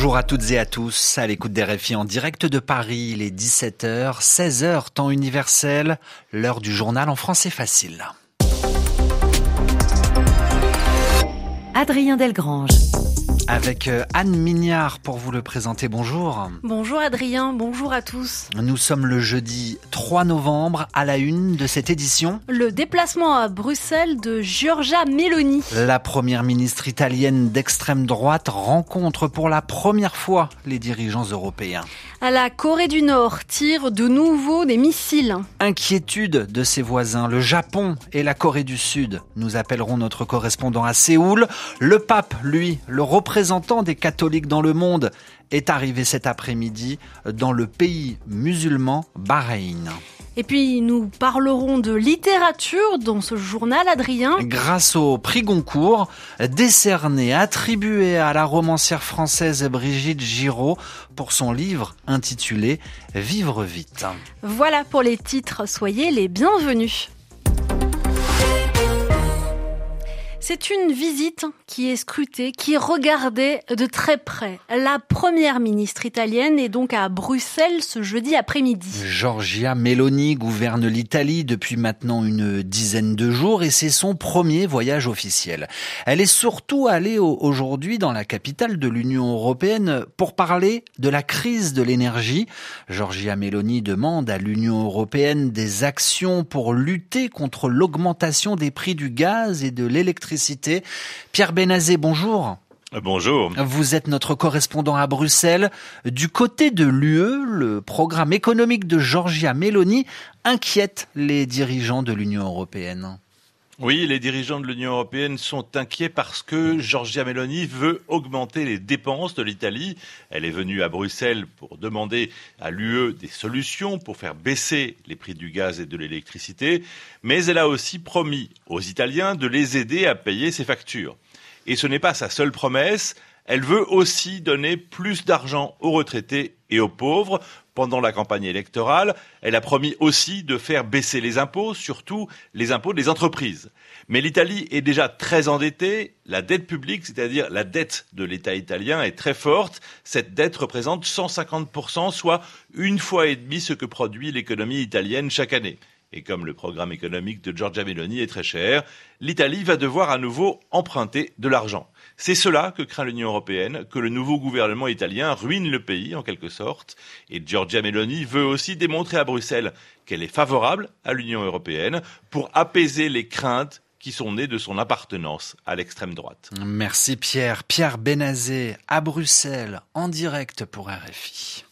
Bonjour à toutes et à tous, à l'écoute des RFI en direct de Paris, il est 17h, 16h, temps universel, l'heure du journal en français facile. Adrien Delgrange avec euh, Anne Mignard pour vous le présenter. Bonjour. Bonjour Adrien, bonjour à tous. Nous sommes le jeudi 3 novembre à la une de cette édition. Le déplacement à Bruxelles de Giorgia Meloni. La première ministre italienne d'extrême droite rencontre pour la première fois les dirigeants européens. À la Corée du Nord tire de nouveau des missiles. Inquiétude de ses voisins, le Japon et la Corée du Sud. Nous appellerons notre correspondant à Séoul. Le pape, lui, le représentant représentant des catholiques dans le monde est arrivé cet après-midi dans le pays musulman Bahreïn. Et puis nous parlerons de littérature dans ce journal, Adrien. Grâce au prix Goncourt, décerné, attribué à la romancière française Brigitte Giraud pour son livre intitulé Vivre vite. Voilà pour les titres, soyez les bienvenus. C'est une visite qui est scrutée, qui est regardée de très près. La première ministre italienne est donc à Bruxelles ce jeudi après-midi. Giorgia Meloni gouverne l'Italie depuis maintenant une dizaine de jours et c'est son premier voyage officiel. Elle est surtout allée aujourd'hui dans la capitale de l'Union européenne pour parler de la crise de l'énergie. Giorgia Meloni demande à l'Union européenne des actions pour lutter contre l'augmentation des prix du gaz et de l'électricité Pierre Benazé, bonjour. Bonjour. Vous êtes notre correspondant à Bruxelles. Du côté de l'UE, le programme économique de Georgia Meloni inquiète les dirigeants de l'Union européenne. Oui, les dirigeants de l'Union européenne sont inquiets parce que Giorgia Meloni veut augmenter les dépenses de l'Italie. Elle est venue à Bruxelles pour demander à l'UE des solutions pour faire baisser les prix du gaz et de l'électricité, mais elle a aussi promis aux Italiens de les aider à payer ses factures. Et ce n'est pas sa seule promesse, elle veut aussi donner plus d'argent aux retraités et aux pauvres. Pendant la campagne électorale, elle a promis aussi de faire baisser les impôts, surtout les impôts des entreprises. Mais l'Italie est déjà très endettée, la dette publique, c'est-à-dire la dette de l'État italien, est très forte. Cette dette représente 150%, soit une fois et demie ce que produit l'économie italienne chaque année. Et comme le programme économique de Giorgia Meloni est très cher, l'Italie va devoir à nouveau emprunter de l'argent. C'est cela que craint l'Union européenne, que le nouveau gouvernement italien ruine le pays en quelque sorte. Et Giorgia Meloni veut aussi démontrer à Bruxelles qu'elle est favorable à l'Union européenne pour apaiser les craintes qui sont nées de son appartenance à l'extrême droite. Merci Pierre. Pierre Benazé à Bruxelles en direct pour RFI.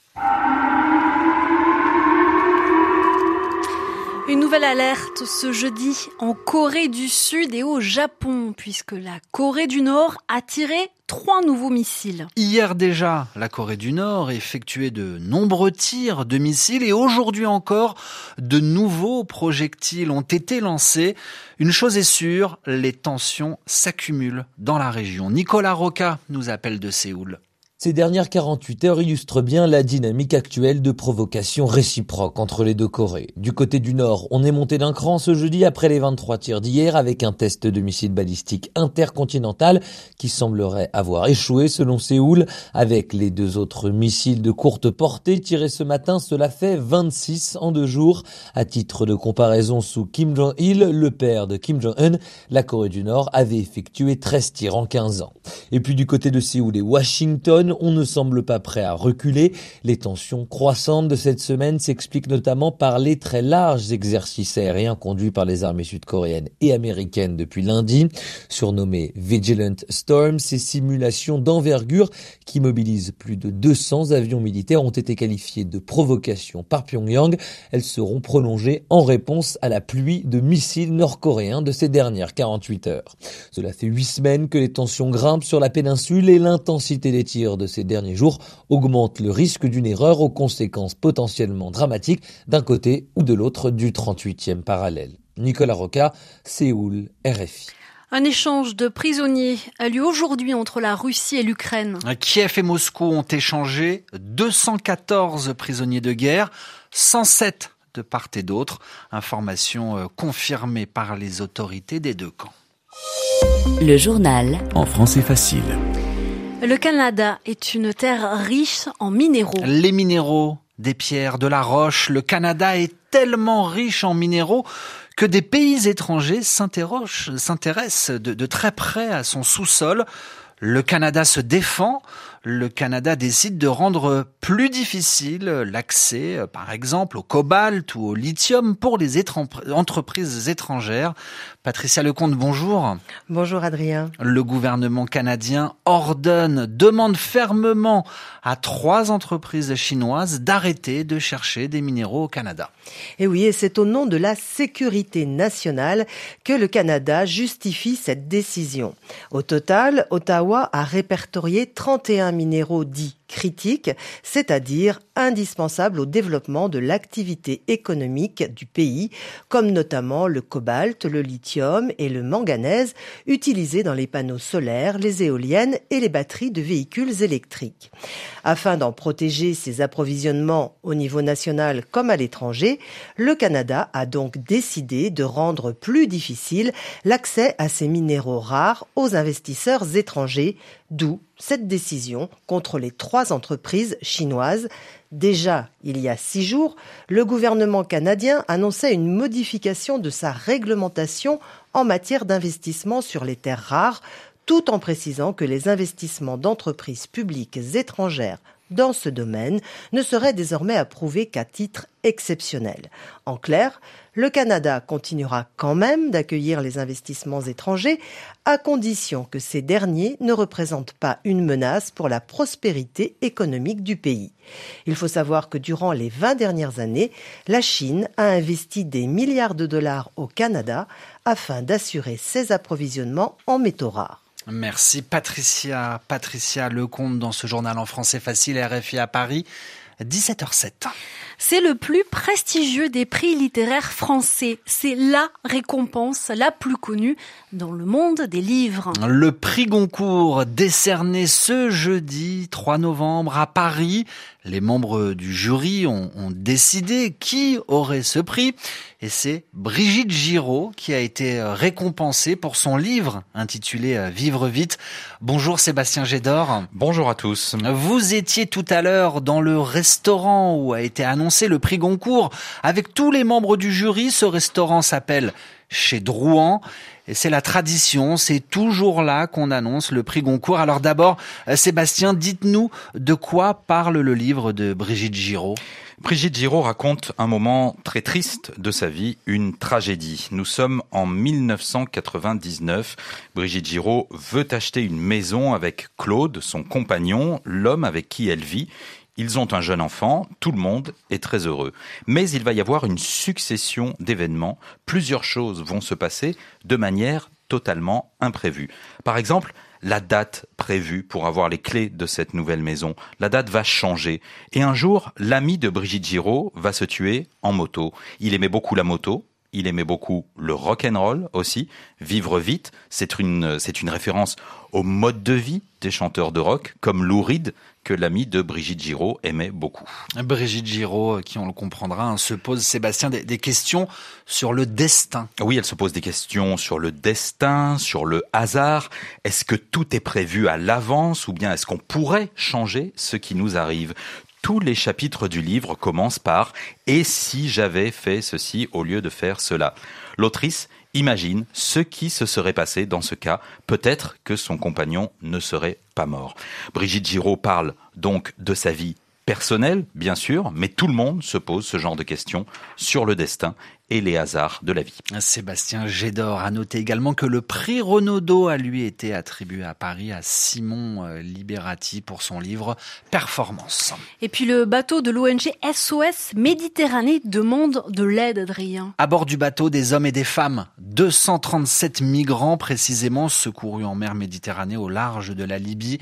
Une nouvelle alerte ce jeudi en Corée du Sud et au Japon, puisque la Corée du Nord a tiré trois nouveaux missiles. Hier déjà, la Corée du Nord effectuait de nombreux tirs de missiles et aujourd'hui encore, de nouveaux projectiles ont été lancés. Une chose est sûre, les tensions s'accumulent dans la région. Nicolas Roca nous appelle de Séoul. Ces dernières 48 heures illustrent bien la dynamique actuelle de provocation réciproque entre les deux Corées. Du côté du Nord, on est monté d'un cran ce jeudi après les 23 tirs d'hier avec un test de missile balistique intercontinental qui semblerait avoir échoué selon Séoul. Avec les deux autres missiles de courte portée tirés ce matin, cela fait 26 en deux jours. À titre de comparaison, sous Kim Jong-il, le père de Kim Jong-un, la Corée du Nord avait effectué 13 tirs en 15 ans. Et puis du côté de Séoul et Washington, on ne semble pas prêt à reculer. Les tensions croissantes de cette semaine s'expliquent notamment par les très larges exercices aériens conduits par les armées sud-coréennes et américaines depuis lundi. Surnommés Vigilant Storm, ces simulations d'envergure qui mobilisent plus de 200 avions militaires ont été qualifiées de provocation par Pyongyang. Elles seront prolongées en réponse à la pluie de missiles nord-coréens de ces dernières 48 heures. Cela fait huit semaines que les tensions grimpent sur la péninsule et l'intensité des tirs de ces derniers jours augmente le risque d'une erreur aux conséquences potentiellement dramatiques d'un côté ou de l'autre du 38e parallèle. Nicolas Roca, Séoul, RFI. Un échange de prisonniers a lieu aujourd'hui entre la Russie et l'Ukraine. Kiev et Moscou ont échangé 214 prisonniers de guerre, 107 de part et d'autre. Information euh, confirmée par les autorités des deux camps. Le journal en français facile. Le Canada est une terre riche en minéraux. Les minéraux, des pierres, de la roche, le Canada est tellement riche en minéraux que des pays étrangers s'intéressent de, de très près à son sous-sol. Le Canada se défend, le Canada décide de rendre plus difficile l'accès, par exemple, au cobalt ou au lithium pour les entreprises étrangères. Patricia Lecomte, bonjour. Bonjour Adrien. Le gouvernement canadien ordonne, demande fermement à trois entreprises chinoises d'arrêter de chercher des minéraux au Canada. Et oui, et c'est au nom de la sécurité nationale que le Canada justifie cette décision. Au total, Ottawa a répertorié 31 minéraux dits critique, c'est-à-dire indispensable au développement de l'activité économique du pays, comme notamment le cobalt, le lithium et le manganèse utilisés dans les panneaux solaires, les éoliennes et les batteries de véhicules électriques. Afin d'en protéger ses approvisionnements au niveau national comme à l'étranger, le Canada a donc décidé de rendre plus difficile l'accès à ces minéraux rares aux investisseurs étrangers, d'où cette décision contre les trois entreprises chinoises. Déjà, il y a six jours, le gouvernement canadien annonçait une modification de sa réglementation en matière d'investissement sur les terres rares, tout en précisant que les investissements d'entreprises publiques étrangères dans ce domaine ne seraient désormais approuvés qu'à titre exceptionnel. En clair, le Canada continuera quand même d'accueillir les investissements étrangers à condition que ces derniers ne représentent pas une menace pour la prospérité économique du pays. Il faut savoir que durant les 20 dernières années, la Chine a investi des milliards de dollars au Canada afin d'assurer ses approvisionnements en métaux rares. Merci Patricia. Patricia Lecomte dans ce journal en français facile RFI à Paris. 17h07. C'est le plus prestigieux des prix littéraires français. C'est la récompense la plus connue dans le monde des livres. Le prix Goncourt décerné ce jeudi 3 novembre à Paris. Les membres du jury ont, ont décidé qui aurait ce prix et c'est Brigitte Giraud qui a été récompensée pour son livre intitulé Vivre vite. Bonjour Sébastien Gédor. Bonjour à tous. Vous étiez tout à l'heure dans le restaurant où a été annoncé le prix Goncourt avec tous les membres du jury. Ce restaurant s'appelle chez Drouan. Et c'est la tradition, c'est toujours là qu'on annonce le prix Goncourt. Alors d'abord, Sébastien, dites-nous de quoi parle le livre de Brigitte Giraud. Brigitte Giraud raconte un moment très triste de sa vie, une tragédie. Nous sommes en 1999. Brigitte Giraud veut acheter une maison avec Claude, son compagnon, l'homme avec qui elle vit. Ils ont un jeune enfant, tout le monde est très heureux. Mais il va y avoir une succession d'événements, plusieurs choses vont se passer de manière totalement imprévue. Par exemple, la date prévue pour avoir les clés de cette nouvelle maison, la date va changer. Et un jour, l'ami de Brigitte Giraud va se tuer en moto. Il aimait beaucoup la moto, il aimait beaucoup le rock and roll aussi. Vivre vite, c'est une, c'est une référence au mode de vie des chanteurs de rock, comme Lou Reed, que l'ami de Brigitte Giraud aimait beaucoup. Brigitte Giraud, qui on le comprendra, hein, se pose, Sébastien, des, des, questions sur le destin. Oui, elle se pose des questions sur le destin, sur le hasard. Est-ce que tout est prévu à l'avance ou bien est-ce qu'on pourrait changer ce qui nous arrive? Tous les chapitres du livre commencent par Et si j'avais fait ceci au lieu de faire cela? L'autrice imagine ce qui se serait passé dans ce cas. Peut-être que son compagnon ne serait pas mort. Brigitte Giraud parle donc de sa vie personnelle, bien sûr, mais tout le monde se pose ce genre de questions sur le destin et les hasards de la vie. Sébastien Gédor a noté également que le prix Renaudot a lui été attribué à Paris à Simon euh, Liberati pour son livre Performance. Et puis le bateau de l'ONG SOS Méditerranée demande de l'aide, Adrien. À bord du bateau, des hommes et des femmes, 237 migrants précisément secourus en mer Méditerranée au large de la Libye.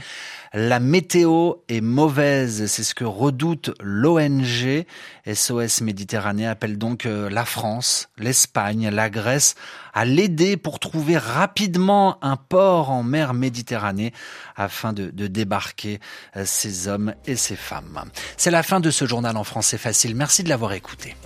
La météo est mauvaise, c'est ce que redoute l'ONG. SOS Méditerranée appelle donc euh, la France, l'Espagne, la Grèce à l'aider pour trouver rapidement un port en mer Méditerranée afin de, de débarquer euh, ces hommes et ces femmes. C'est la fin de ce journal en français facile. Merci de l'avoir écouté.